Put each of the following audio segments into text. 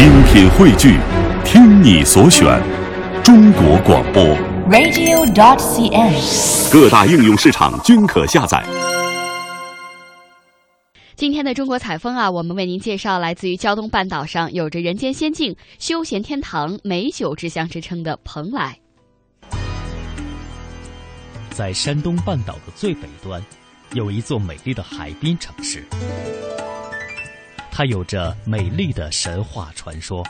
精品汇聚，听你所选，中国广播。radio.dot.cn，。各大应用市场均可下载。今天的中国采风啊，我们为您介绍来自于胶东半岛上有着“人间仙境、休闲天堂、美酒之乡”之称的蓬莱。在山东半岛的最北端，有一座美丽的海滨城市，它有着美丽的神话传说。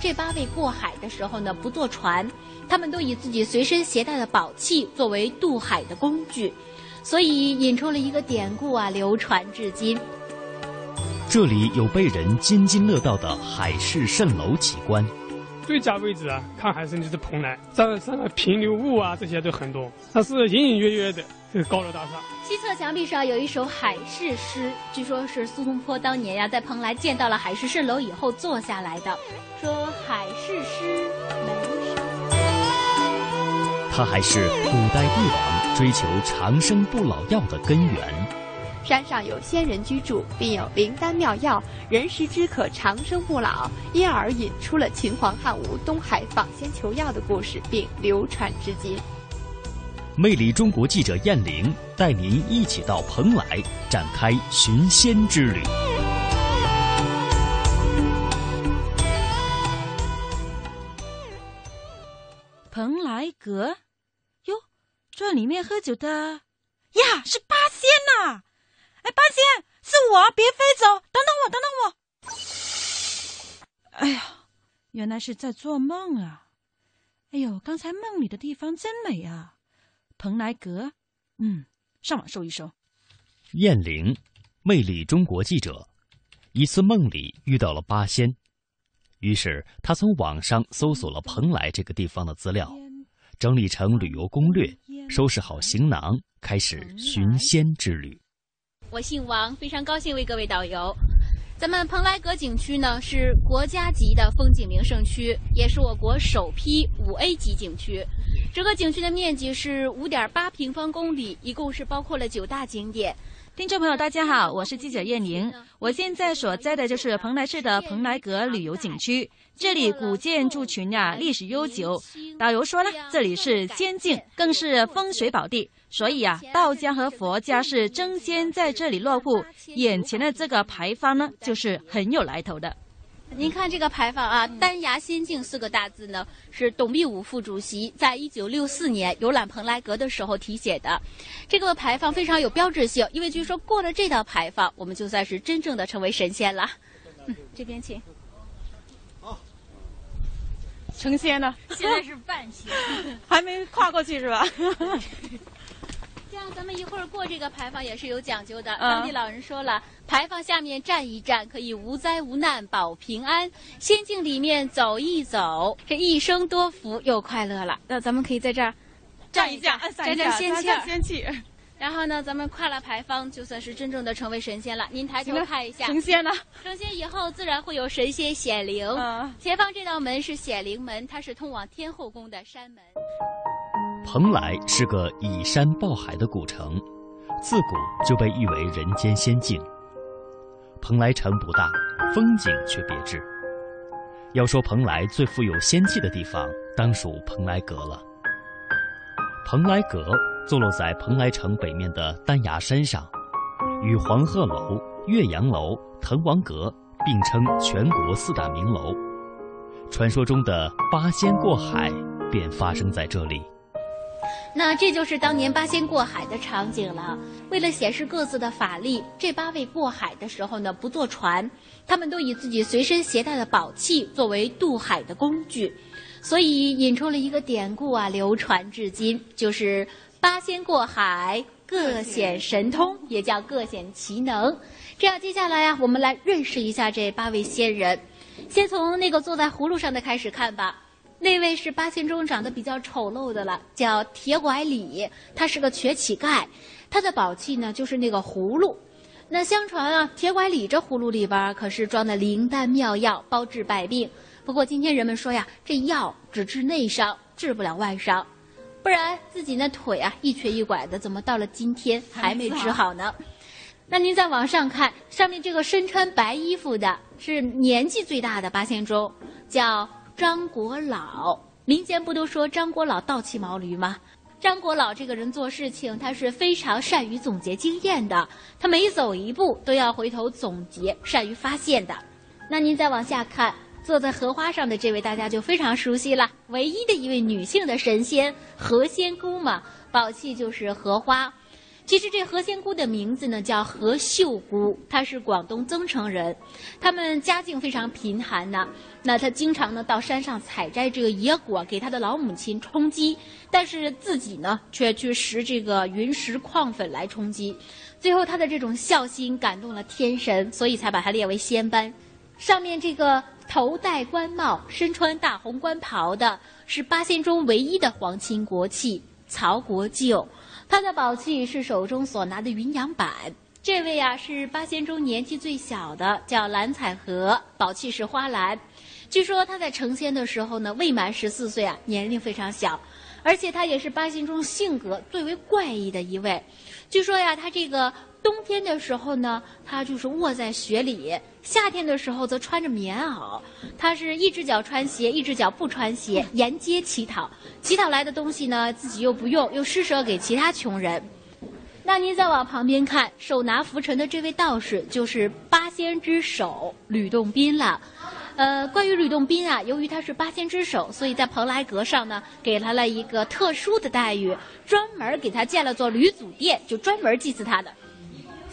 这八位过海的时候呢，不坐船，他们都以自己随身携带的宝器作为渡海的工具，所以引出了一个典故啊，流传至今。这里有被人津津乐道的海市蜃楼奇观，最佳位置啊，看海参就是蓬莱，上上面平流雾啊，这些都很多，它是隐隐约约的这个高楼大厦。西侧墙壁上有一首海市诗，据说是苏东坡当年呀、在蓬莱见到了海市蜃楼以后做下来的，说海市诗眉梢。它还是古代帝王追求长生不老药的根源。山上有仙人居住，并有灵丹妙药，人食之可长生不老，因而引出了秦皇汉武东海访仙求药的故事，并流传至今。魅力中国记者燕玲带您一起到蓬莱展开寻仙之旅。蓬莱阁，哟，这里面喝酒的呀是八仙呐、哎，八仙是我，别飞走，等等我，等等我。哎呀，原来是在做梦啊！哎呦，刚才梦里的地方真美啊，蓬莱阁，嗯，上网搜一搜。燕玲，魅力中国记者，一次梦里遇到了八仙，于是他从网上搜索了蓬莱这个地方的资料，整理成旅游攻略，收拾好行囊，开始寻仙之旅。我姓王，非常高兴为各位导游。咱们蓬莱阁景区呢是国家级的风景名胜区，也是我国首批五 A 级景区。整个景区的面积是五点八平方公里，一共是包括了九大景点。听众朋友，大家好，我是记者叶宁。我现在所在的就是蓬莱市的蓬莱阁旅游景区，这里古建筑群呀、历史悠久。导游说了，这里是仙境，更是风水宝地，所以啊，道家和佛家是争先在这里落户。眼前的这个牌坊呢，就是很有来头的。您看这个牌坊啊，“丹崖仙境”四个大字呢，是董必武副主席在一九六四年游览蓬莱阁的时候题写的。这个牌坊非常有标志性，因为据说过了这道牌坊，我们就算是真正的成为神仙了。嗯，这边请。成仙了，现在是半仙。还没跨过去是吧？这样，咱们一会儿过这个牌坊也是有讲究的。嗯当地老人说了，牌坊下面站一站，可以无灾无难保平安；仙境里面走一走，这一生多福又快乐了。那咱们可以在这儿站一下，沾沾仙气。仙气，然后呢，咱们跨了牌坊，就算是真正的成为神仙了。您抬头看一下，成仙了。成仙以后，自然会有神仙显灵。嗯前方这道门是显灵门，它是通往天后宫的山门。蓬莱是个依山抱海的古城，自古就被誉为人间仙境。蓬莱城不大，风景却别致。要说蓬莱最富有仙气的地方，当属蓬莱阁了。蓬莱阁坐落在蓬莱城北面的丹崖山上，与黄鹤楼、岳阳楼、滕王阁并称全国四大名楼。传说中的八仙过海便发生在这里。那这就是当年八仙过海的场景了。为了显示各自的法力，这八位过海的时候呢，不坐船，他们都以自己随身携带的宝器作为渡海的工具，所以引出了一个典故啊，流传至今，就是八仙过海，各显神通，也叫各显其能。这样，接下来呀、我们来认识一下这八位仙人。先从那个坐在葫芦上的开始看吧。那位是八仙中长得比较丑陋的了，叫铁拐李，他是个瘸乞丐，他的宝器呢就是那个葫芦。那相传啊，铁拐李这葫芦里边可是装的灵丹妙药，包治百病。不过今天人们说呀，这药只治内伤，治不了外伤，不然自己那腿啊一瘸一拐的，怎么到了今天还没治好呢？那您再往上看，上面这个身穿白衣服的是年纪最大的八仙中，叫张国老。民间不都说张国老倒骑毛驴吗？张国老这个人做事情，他是非常善于总结经验的。他每走一步都要回头总结，善于发现的。那您再往下看，坐在荷花上的这位，大家就非常熟悉了。唯一的一位女性的神仙何仙姑嘛，宝器就是荷花。其实这何仙姑的名字呢叫何秀姑，她是广东增城人，他们家境非常贫寒呢。那她经常呢到山上采摘这个野果给她的老母亲充饥，但是自己呢却去拾这个云石矿粉来充饥。最后她的这种孝心感动了天神，所以才把她列为仙班。上面这个头戴官帽、身穿大红官袍的是八仙中唯一的皇亲国戚曹国舅。他的宝器是手中所拿的云阳板。这位呀是八仙中年纪最小的，叫蓝采和，宝器是花篮。据说他在成仙的时候呢，未满十四岁啊，年龄非常小，而且他也是八仙中性格最为怪异的一位。据说呀，他这个。冬天的时候呢，他就是卧在雪里；夏天的时候则穿着棉袄。他是一只脚穿鞋，一只脚不穿鞋，沿街乞讨。乞讨来的东西呢，自己又不用，又施舍给其他穷人。那您再往旁边看，手拿拂尘的这位道士，就是八仙之首吕洞宾了。呃，关于吕洞宾啊，由于他是八仙之首，所以在蓬莱阁上呢，给他了一个特殊的待遇，专门给他建了座吕祖殿，就专门祭祀他的。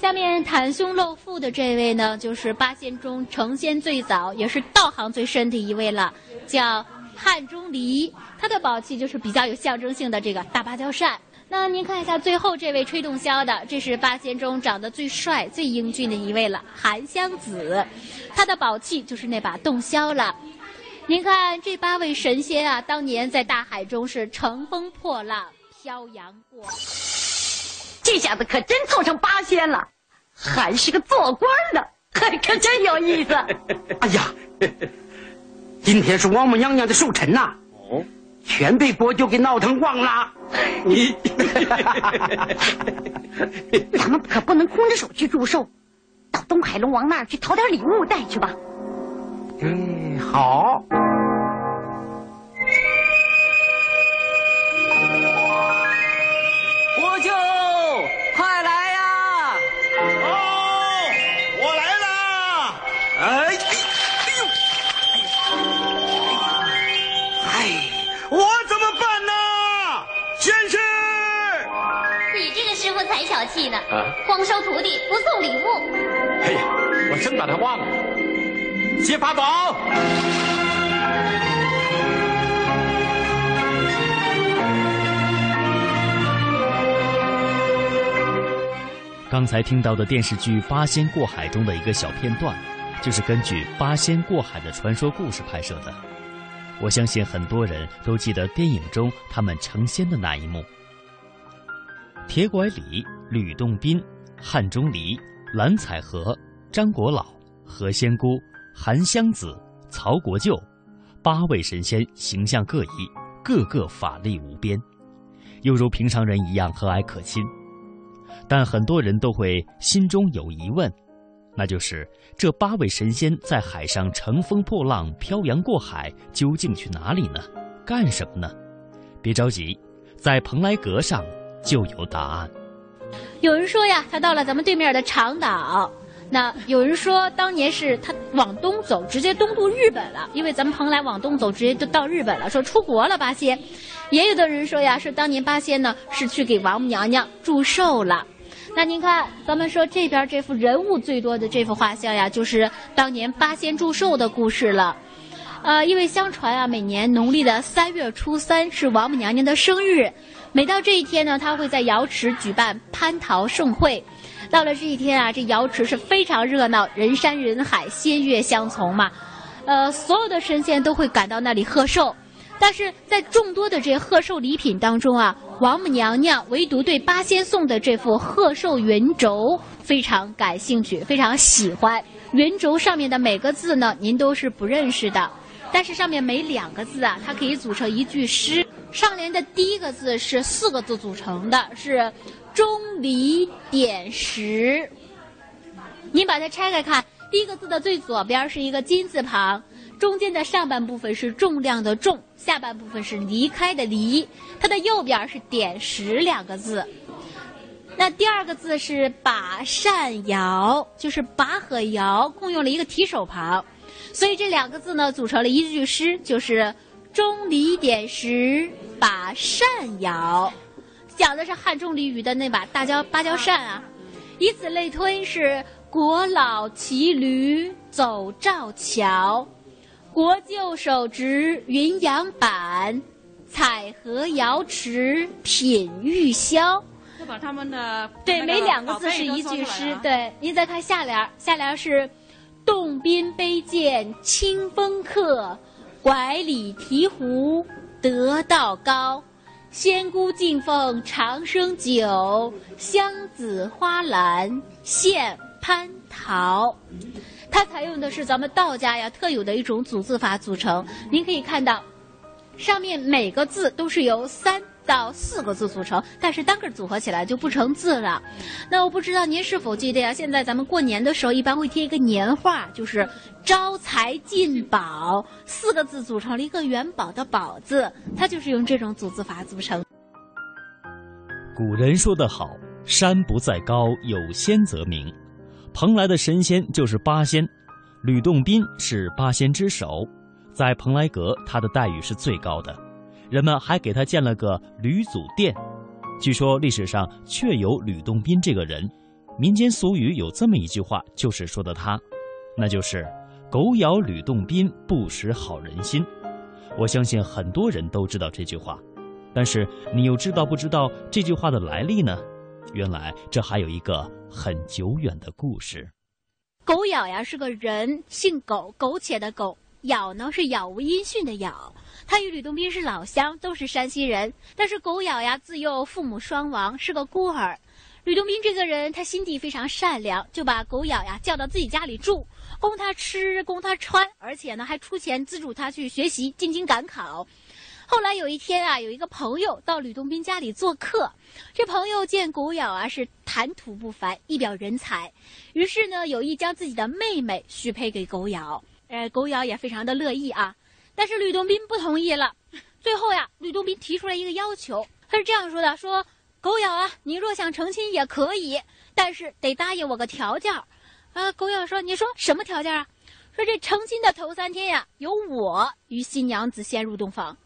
下面袒胸露腹的这位呢，就是八仙中成仙最早，也是道行最深的一位了，叫汉钟离。他的宝器就是比较有象征性的这个大芭蕉扇。那您看一下最后这位吹洞箫的，这是八仙中长得最帅、最英俊的一位了，韩湘子。他的宝器就是那把洞箫了。您看这八位神仙啊，当年在大海中是乘风破浪，漂洋过。这下子可真凑成八仙了，还是个做官的，还可真有意思。哎呀，今天是王母娘娘的寿辰呐，哦，全被国舅给闹腾忘了。你，咱们可不能空着手去祝寿，到东海龙王那儿去讨点礼物带去吧。嗯，好。气呢？光收徒弟不送礼物。哎呀，我真把他忘了。接法宝。刚才听到的电视剧《八仙过海》中的一个小片段，就是根据八仙过海的传说故事拍摄的。我相信很多人都记得电影中他们成仙的那一幕。铁拐李。吕洞宾、汉钟离、蓝采和、张国老、何仙姑、韩湘子、曹国舅，八位神仙形象各异，个个法力无边，又如平常人一样和蔼可亲。但很多人都会心中有疑问，那就是这八位神仙在海上乘风破浪、漂洋过海，究竟去哪里呢？干什么呢？别着急，在蓬莱阁上就有答案。有人说呀，他到了咱们对面的长岛。那有人说，当年是他往东走，直接东渡日本了，因为咱们蓬莱往东走，直接就到日本了。说出国了八仙。也有的人说呀，是当年八仙呢是去给王母娘娘祝寿了。那您看，咱们说这边这幅人物最多的这幅画像呀，就是当年八仙祝寿的故事了。呃，因为相传啊，每年农历的三月初三是王母娘娘的生日。每到这一天呢，他会在瑶池举办蟠桃盛会。到了这一天啊，这瑶池是非常热闹，人山人海，仙乐相从嘛。呃，所有的神仙都会赶到那里贺寿。但是在众多的这贺寿礼品当中啊，王母娘娘唯独对八仙送的这副贺寿云轴非常感兴趣，非常喜欢。云轴上面的每个字呢，您都是不认识的，但是上面每两个字啊，它可以组成一句诗。上联的第一个字是四个字组成的，是“钟离点石”。您把它拆开看，第一个字的最左边是一个金字旁，中间的上半部分是重量的重，下半部分是离开的离，它的右边是点石两个字。那第二个字是把扇摇，就是把和摇共用了一个提手旁，所以这两个字呢组成了一句诗，就是钟离点石把扇摇，讲的是汉钟离虞的那把大交芭蕉扇啊。以此类推，是国老骑驴走赵桥，国舅手执云阳板，采荷瑶池品玉箫。就把他们的对每两个字是一句诗。对，您再看下联，下联是“洞宾杯见清风客，拐李提壶得道高。仙姑敬奉长生酒，香子花篮献蟠桃。”它采用的是咱们道家呀特有的一种组字法组成。您可以看到，上面每个字都是由三。到四个字组成，但是单个组合起来就不成字了。那我不知道您是否记得呀？现在咱们过年的时候一般会贴一个年画，就是“招财进宝”四个字组成了一个元宝的“宝”字，它就是用这种组字法组成。古人说得好：“山不在高，有仙则名。”蓬莱的神仙就是八仙，吕洞宾是八仙之首，在蓬莱阁，他的待遇是最高的。人们还给他建了个吕祖殿，据说历史上确有吕洞宾这个人。民间俗语有这么一句话，就是说的他，那就是“狗咬吕洞宾，不识好人心”。我相信很多人都知道这句话，但是你又知道不知道这句话的来历呢？原来这还有一个很久远的故事。狗咬呀是个人，姓苟，苟且的苟；咬呢是杳无音讯的杳。他与吕洞宾是老乡，都是山西人。但是狗咬呀，自幼父母双亡，是个孤儿。吕洞宾这个人，他心地非常善良，就把狗咬呀叫到自己家里住，供他吃，供他穿，而且呢还出钱资助他去学习，进京赶考。后来有一天啊，有一个朋友到吕洞宾家里做客，这朋友见狗咬啊是谈吐不凡，一表人才，于是呢有意将自己的妹妹许配给狗咬。呃，狗咬也非常的乐意啊。但是吕洞宾不同意了，最后呀，吕洞宾提出了一个要求，他是这样说的：“说狗咬啊，你若想成亲也可以，但是得答应我个条件。”啊，狗咬说：“你说什么条件啊？”说这成亲的头三天呀，由我与新娘子先入洞房。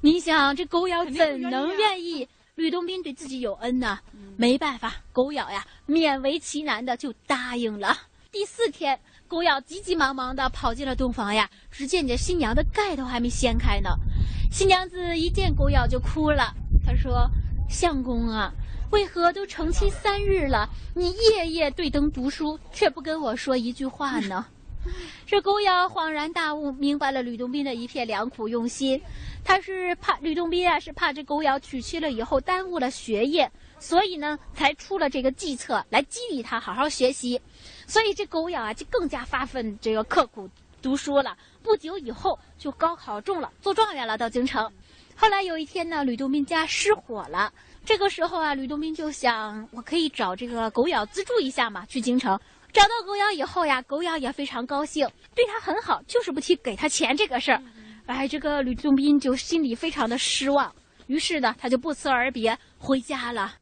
你想这狗咬怎能愿意？吕洞宾对自己有恩呐，没办法，狗咬呀，勉为其难的就答应了。第四天。狗咬急急忙忙的跑进了洞房呀，只见这新娘的盖头还没掀开呢。新娘子一见狗咬就哭了，她说：“相公啊，为何都成亲三日了，你夜夜对灯读书，却不跟我说一句话呢？” 这狗咬恍然大悟，明白了吕洞宾的一片良苦用心。他是怕吕洞宾啊，是怕这狗咬娶妻了以后耽误了学业，所以呢，才出了这个计策来激励他好好学习。所以这狗咬啊，就更加发奋这个刻苦读书了。不久以后就高考中了，做状元了，到京城。后来有一天呢，吕洞宾家失火了。这个时候啊，吕洞宾就想，我可以找这个狗咬资助一下嘛，去京城。找到狗咬以后呀，狗咬也非常高兴，对他很好，就是不提给他钱这个事儿。哎，这个吕洞宾就心里非常的失望，于是呢，他就不辞而别回家了。